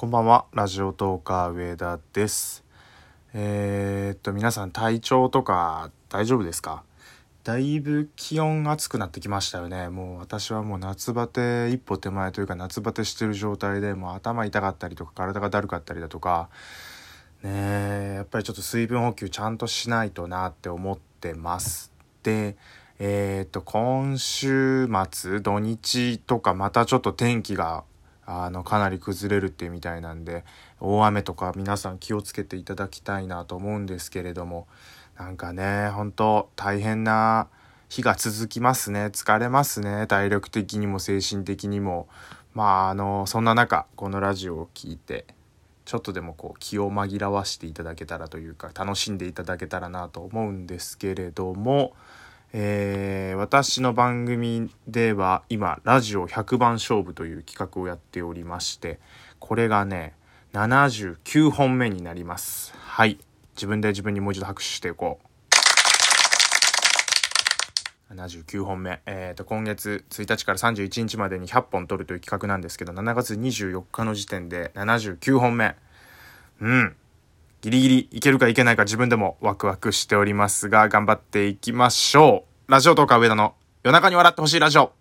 こんばんは、ラジオトーカー上田です。えー、っと、皆さん体調とか大丈夫ですか？だいぶ気温暑くなってきましたよね。もう私はもう夏バテ一歩手前というか夏バテしてる状態でもう頭痛かったりとか体がだるかったりだとか、ねえ、やっぱりちょっと水分補給ちゃんとしないとなって思ってます。で、えー、っと、今週末、土日とかまたちょっと天気があのかなり崩れるってみたいなんで大雨とか皆さん気をつけていただきたいなと思うんですけれどもなんかね本当大変な日が続きますね。疲れますね。体力的にも精神的にも。まああのそんな中このラジオを聴いてちょっとでもこう気を紛らわしていただけたらというか楽しんでいただけたらなと思うんですけれどもえー私の番組では今ラジオ100番勝負という企画をやっておりましてこれがね79本目になります。はい。自分で自分にもう一度拍手していこう。79本目、えー、と今月1日から31日までに100本撮るという企画なんですけど7月24日の時点で79本目。うん。ギリギリいけるかいけないか自分でもワクワクしておりますが、頑張っていきましょう。ラジオトーカー上田の夜中に笑ってほしいラジオ。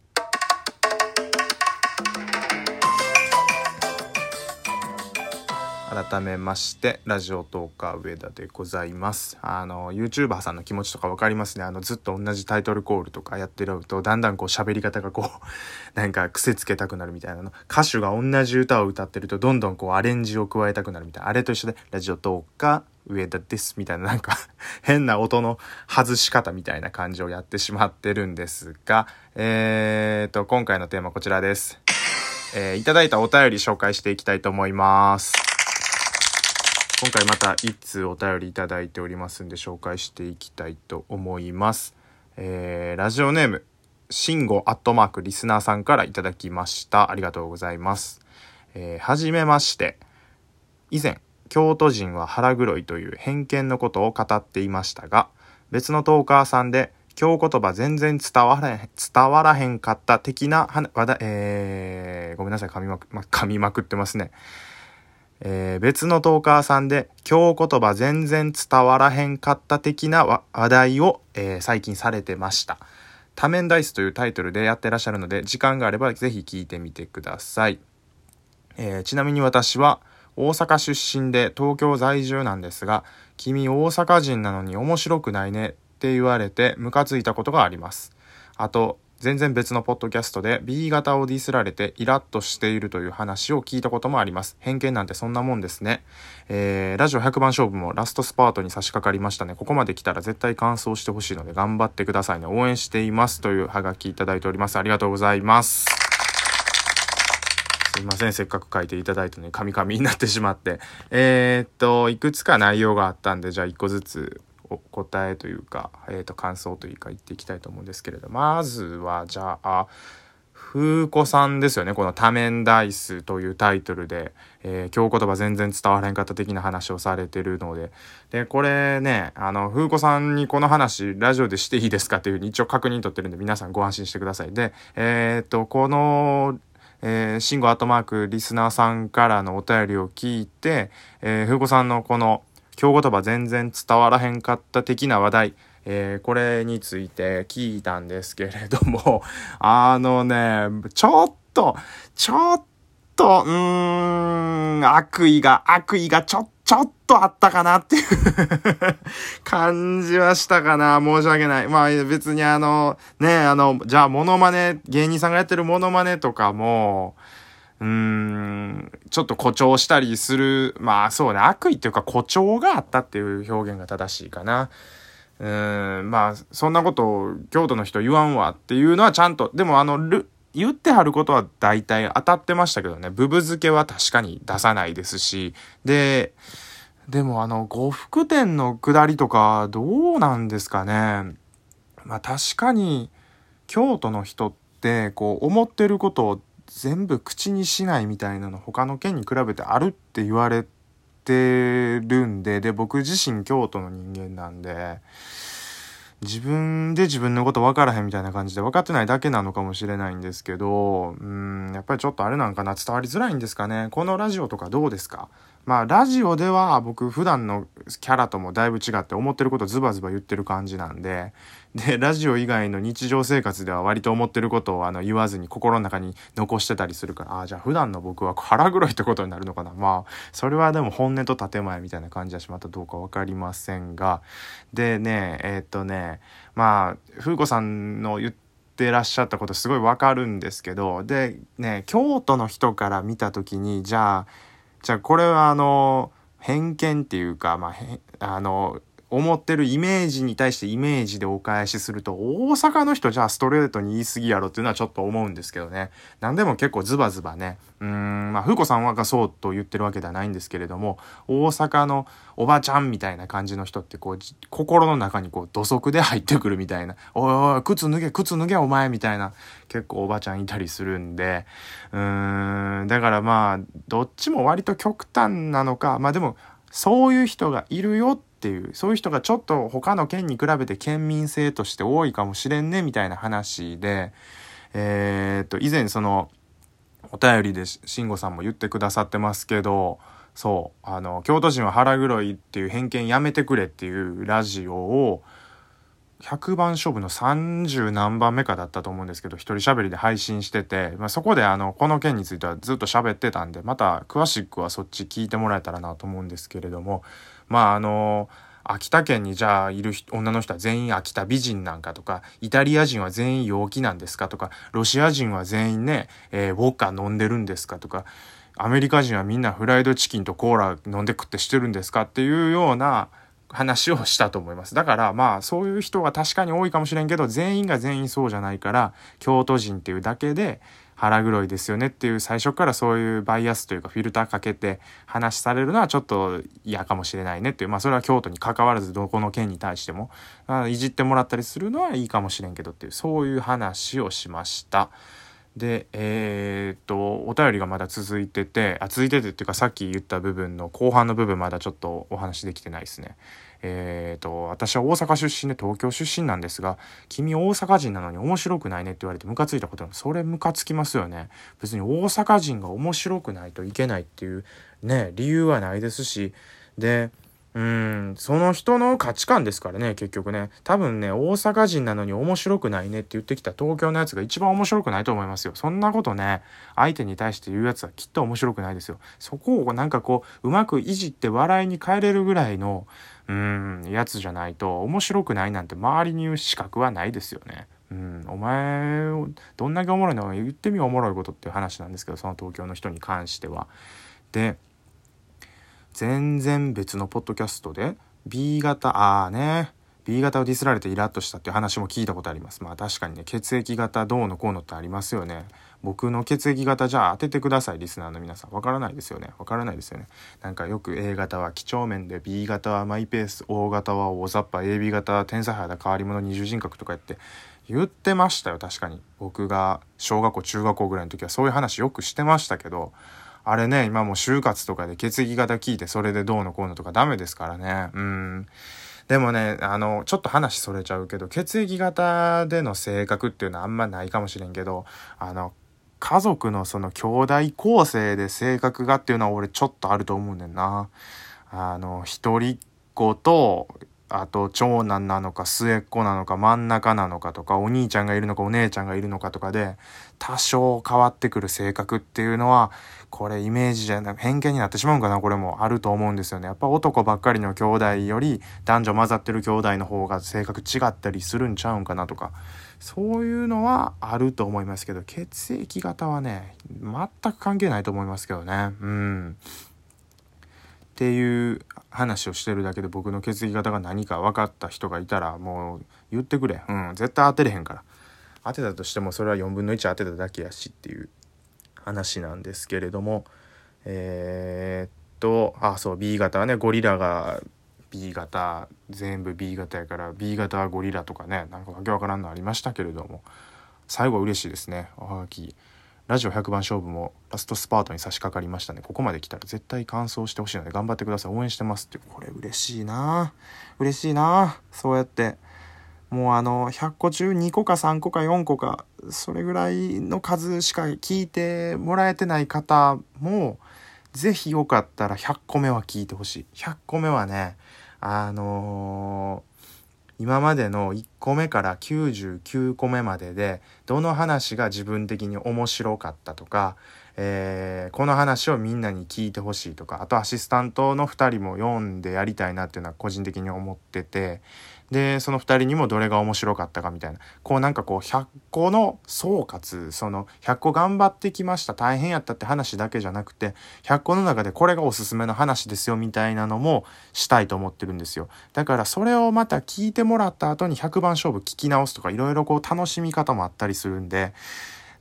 改めまして、ラジオトーカー上田でございます。あの、YouTuber さんの気持ちとかわかりますね。あの、ずっと同じタイトルコールとかやってると、だんだんこう喋り方がこう、なんか癖つけたくなるみたいなの。歌手が同じ歌を歌ってると、どんどんこうアレンジを加えたくなるみたいな。あれと一緒で、ラジオトーカー上田です。みたいな、なんか 変な音の外し方みたいな感じをやってしまってるんですが、えーと、今回のテーマこちらです。えーいただいたお便り紹介していきたいと思います。今回また一通お便りいただいておりますんで紹介していきたいと思います。えーラジオネーム、シンゴアットマークリスナーさんからいただきました。ありがとうございます。えーはじめまして。以前、京都人は腹黒いという偏見のことを語っていましたが、別のトーカーさんで、京言葉全然伝わらへん、伝わらへんかった的な話題、えー、ごめんなさい、噛みまく、ま、噛みまくってますね。えー別のトーカーさんで京言葉全然伝わらへんかった的な話題を、えー最近されてました。多面ダイスというタイトルでやってらっしゃるので時間があればぜひ聞いてみてください。えーちなみに私は大阪出身で東京在住なんですが君大阪人なのに面白くないねって言われてムカついたことがあります。あと全然別のポッドキャストで B 型をディスられてイラッとしているという話を聞いたこともあります。偏見なんてそんなもんですね。えーラジオ100番勝負もラストスパートに差し掛かりましたね。ここまで来たら絶対完走してほしいので頑張ってくださいね。応援していますというハガキいただいております。ありがとうございます。すいません。せっかく書いていただいたのに、カミカミになってしまって。えーっと、いくつか内容があったんで、じゃあ一個ずつお答えというか、えーと、感想というか言っていきたいと思うんですけれど、まずは、じゃあ、風子さんですよね。この多面ダイスというタイトルで、えー京言葉全然伝わらんかった的な話をされてるので。で、これね、あの、風子さんにこの話、ラジオでしていいですかっていうふうに一応確認取ってるんで、皆さんご安心してください。で、えーと、この、えー、シンゴアットマークリスナーさんからのお便りを聞いて、えー、風子さんのこの、京言葉全然伝わらへんかった的な話題、えーこれについて聞いたんですけれども、あのね、ちょっと、ちょっと、うーん、悪意が、悪意がちょっ、ちょっとあったかなっていう 感じはしたかな。申し訳ない。まあ別にあの、ね、あの、じゃあモノマネ、芸人さんがやってるモノマネとかも、うーん、ちょっと誇張したりする、まあそうね、悪意っていうか誇張があったっていう表現が正しいかな。うーん、まあそんなことを京都の人言わんわっていうのはちゃんと、でもあの、ル言ってはることは大体当たってましたけどね、ブブ漬けは確かに出さないですし、で、でもあの、呉服店の下りとかどうなんですかね。まあ確かに京都の人ってこう思ってることを全部口にしないみたいなの他の県に比べてあるって言われてるんでで僕自身京都の人間なんで自分で自分のこと分からへんみたいな感じで分かってないだけなのかもしれないんですけど、うん、やっぱりちょっとあれなんかな伝わりづらいんですかね。このラジオとかどうですか？まあ、ラジオでは僕普段のキャラともだいぶ違って思ってることズバズバ言ってる感じなんで、で、ラジオ以外の日常生活では割と思ってることをあの言わずに心の中に残してたりするから、ああ、じゃあ普段の僕は腹黒いってことになるのかな。まあ、それはでも本音と建前みたいな感じはしまったどうか分かりませんが、でね、えー、っとね、まあ、風子さんの言っててらっしゃったことすごいわかるんですけどでね京都の人から見た時にじゃあじゃあこれはあの偏見っていうか、まあ、あの思ってるイメージに対してイメージでお返しすると、大阪の人じゃあストレートに言い過ぎやろっていうのはちょっと思うんですけどね。何でも結構ズバズバね。うん、まあ、風子さんはがそうと言ってるわけではないんですけれども、大阪のおばちゃんみたいな感じの人ってこう、心の中にこう土足で入ってくるみたいな、おいおい、靴脱げ、靴脱げお前みたいな、結構おばちゃんいたりするんで、うーん、だからまあ、どっちも割と極端なのか、まあでも、そういう人がいるよっっていう。そういう人がちょっと他の県に比べて県民性として多いかもしれんねみたいな話で。えー、っと以前そのお便りで慎吾さんも言ってくださってますけどそうあの京都人は腹黒いっていう偏見やめてくれっていうラジオを100番勝負の30何番目かだったと思うんですけど、一人喋りで配信してて、まあ、そこであの、この件についてはずっと喋ってたんで、また詳しくはそっち聞いてもらえたらなと思うんですけれども、まああの、秋田県にじゃあいる女の人は全員秋田美人なんかとか、イタリア人は全員陽気なんですかとか、ロシア人は全員ね、えー、ウォッカ飲んでるんですかとか、アメリカ人はみんなフライドチキンとコーラ飲んで食ってしてるんですかっていうような話をしたと思います。だからまあそういう人は確かに多いかもしれんけど、全員が全員そうじゃないから、京都人っていうだけで、腹黒いですよねっていう最初からそういうバイアスというかフィルターかけて話されるのはちょっと嫌かもしれないねっていうまあそれは京都に関わらずどこの県に対してもいじってもらったりするのはいいかもしれんけどっていうそういう話をしました。でえー、っとお便りがまだ続いててあ続いててっていうかさっき言った部分の後半の部分まだちょっとお話できてないですね。えーと、私は大阪出身で東京出身なんですが君大阪人なのに面白くないねって言われてムカついたことそれムカつきますよね。別に大阪人が面白くないといけないっていうね理由はないですし。でうん。その人の価値観ですからね結局ね。多分ね大阪人なのに面白くないねって言ってきた東京のやつが一番面白くないと思いますよ。そんなことね相手に対して言うやつはきっと面白くないですよ。そこをなんかこううまくいじって笑いに変えれるぐらいのうんやつじゃないと面白くないなんて周りに言う資格はないですよね。うん、お前どんだけおもろいの言ってみよおもろいことっていう話なんですけどその東京の人に関しては。で全然別のポッドキャストで B 型ああね B 型をディスられてイラッとしたっていう話も聞いたことあります。まあ確かにね血液型どうのこうのってありますよね。僕の血液型じゃあ当ててくださいリスナーの皆さんわからないですよねわからないですよねなんかよく A 型は几帳面で B 型はマイペース O 型は大雑把 AB 型は天才肌変わり者二重人格とか言って言ってましたよ確かに僕が小学校中学校ぐらいの時はそういう話よくしてましたけどあれね今もう就活とかで血液型聞いてそれでどうのこうのとかダメですからねうんでもね、あの、ちょっと話それちゃうけど、血液型での性格っていうのはあんまないかもしれんけど、あの、家族のその兄弟構成で性格がっていうのは俺ちょっとあると思うねんな。あの、一人っ子と、あと長男なのか末っ子なのか真ん中なのかとかお兄ちゃんがいるのかお姉ちゃんがいるのかとかで多少変わってくる性格っていうのはこれイメージじゃなく偏見になってしまうんかなこれもあると思うんですよね。やっぱ男ばっかりの兄弟より男女混ざってる兄弟の方が性格違ったりするんちゃうんかなとか。そういうのはあると思いますけど血液型はね全く関係ないと思いますけどねうんっていう話をしてるだけで僕の血液型が何か分かった人がいたらもう言ってくれ。うん絶対当てれへんから。当てたとしてもそれは4分の1当てただけやしっていう話なんですけれども。えー、っとあそう B 型はねゴリラが B 型全部 B 型やから B 型はゴリラとかねなんかわけわからんのありましたけれども。最後は嬉しいですねおはがき。ラジオ100番勝負もラストスパートに差し掛かりましたね。ここまで来たら絶対完走してほしいので頑張ってください。応援してますってこれ嬉しいな。嬉しいな。そうやって。もうあの、100個中2個か3個か4個か、それぐらいの数しか聞いてもらえてない方も、ぜひよかったら100個目は聞いてほしい。100個目はね、あの今までの1個目から99個目まででどの話が自分的に面白かったとか、えー、この話をみんなに聞いてほしいとかあとアシスタントの2人も読んでやりたいなっていうのは個人的に思っててでその2人にもどれが面白かったかみたいな。こうなんかこう100個の総括その100個頑張ってきました大変やったって話だけじゃなくて100個の中でこれがおすすめの話ですよみたいなのもしたいと思ってるんですよ。だからそれをまた聞いてもらった後に100番勝負聞き直すとかいろいろこう楽しみ方もあったりするんで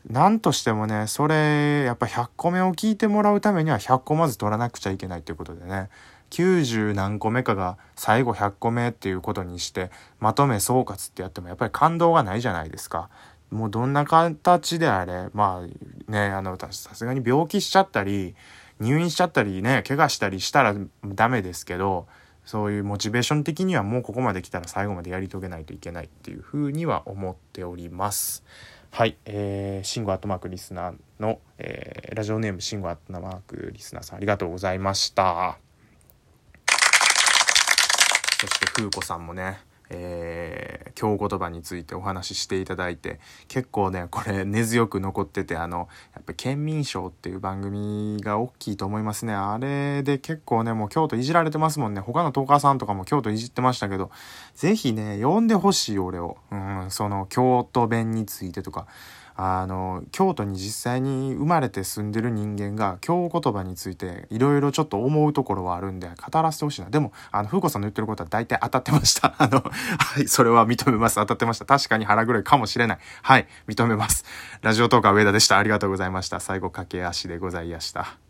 なんとしてもね、それ、やっぱ100個目を聞いてもらうためには100個まず取らなくちゃいけないということでね、90何個目かが最後100個目っていうことにして、まとめ総括ってやってもやっぱり感動がないじゃないですか。もうどんな形であれ、まあね、あの私、さすがに病気しちゃったり、入院しちゃったりね、怪我したりしたらダメですけど、そういうモチベーション的にはもうここまで来たら最後までやり遂げないといけないっていうふうには思っております。はい、えー、シンゴアットマークリスナーの、えー、ラジオネームシンゴアットマークリスナーさんありがとうございました。そして風子さんもね、えー、京言葉についてお話ししていただいて結構ねこれ根強く残っててあのやっぱ県民賞っていう番組が大きいと思いますね。あれで結構ねもう京都いじられてますもんね。他のトーカーさんとかも京都いじってましたけど是非ね呼んでほしい俺を。うんその京都弁についてとか。あの京都に実際に生まれて住んでる人間が京言葉についていろいろちょっと思うところはあるんで語らせてほしいな。でもあの風子さんの言ってることは大体当たってました。あのはい。それは認めます。当たってました。確かに腹黒いかもしれない。はい。認めます。ラジオトーカー上田でした。ありがとうございました。最後駆け足でございました。